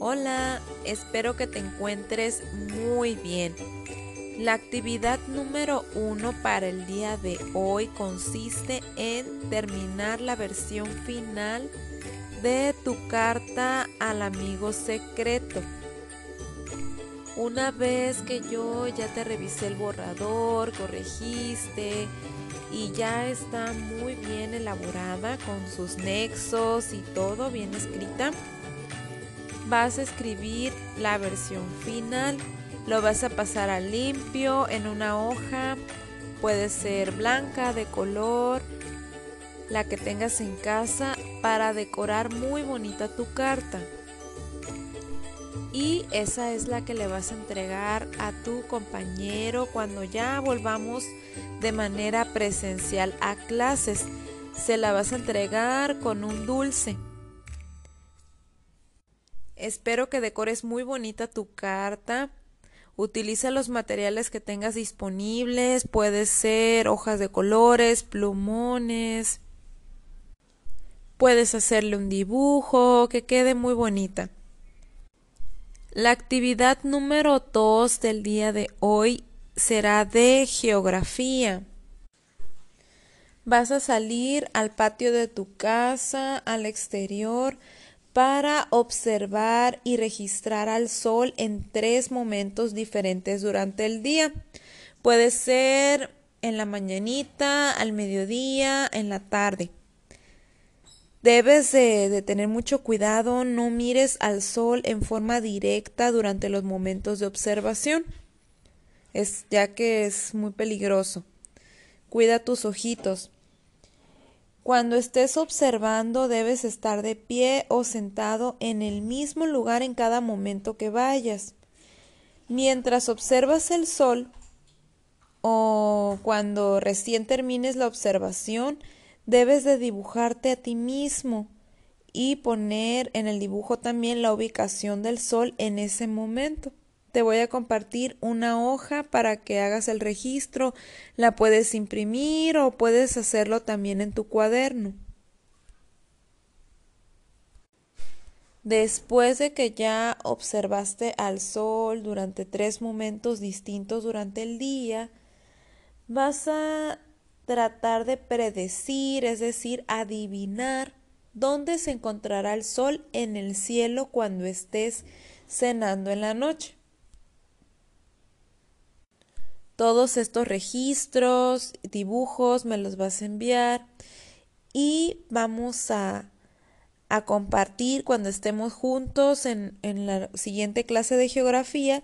Hola, espero que te encuentres muy bien. La actividad número uno para el día de hoy consiste en terminar la versión final de tu carta al amigo secreto. Una vez que yo ya te revisé el borrador, corregiste y ya está muy bien elaborada con sus nexos y todo bien escrita, vas a escribir la versión final. Lo vas a pasar a limpio en una hoja. Puede ser blanca, de color, la que tengas en casa para decorar muy bonita tu carta. Y esa es la que le vas a entregar a tu compañero cuando ya volvamos de manera presencial a clases. Se la vas a entregar con un dulce. Espero que decores muy bonita tu carta. Utiliza los materiales que tengas disponibles. Puede ser hojas de colores, plumones. Puedes hacerle un dibujo que quede muy bonita. La actividad número 2 del día de hoy será de geografía. Vas a salir al patio de tu casa, al exterior, para observar y registrar al sol en tres momentos diferentes durante el día. Puede ser en la mañanita, al mediodía, en la tarde. Debes de, tener mucho cuidado, no mires al sol en forma directa durante los momentos de observación, es, ya que es muy peligroso. Cuida tus ojitos. Cuando estés observando debes estar de pie o sentado en el mismo lugar en cada momento que vayas. Mientras observas el sol o cuando recién termines la observación, debes de dibujarte a ti mismo y poner en el dibujo también la ubicación del sol en ese momento. Te voy a compartir una hoja para que hagas el registro. La puedes imprimir o puedes hacerlo también en tu cuaderno. Después de que ya observaste al sol durante tres momentos distintos durante el día, vas a tratar de predecir, es decir, adivinar dónde se encontrará el sol en el cielo cuando estés cenando en la noche todos estos registros, dibujos, me los vas a enviar y vamos a, compartir cuando estemos juntos en la siguiente clase de geografía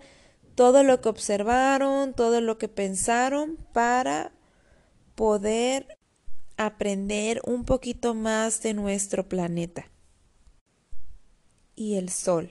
todo lo que observaron, todo lo que pensaron para poder aprender un poquito más de nuestro planeta y el sol.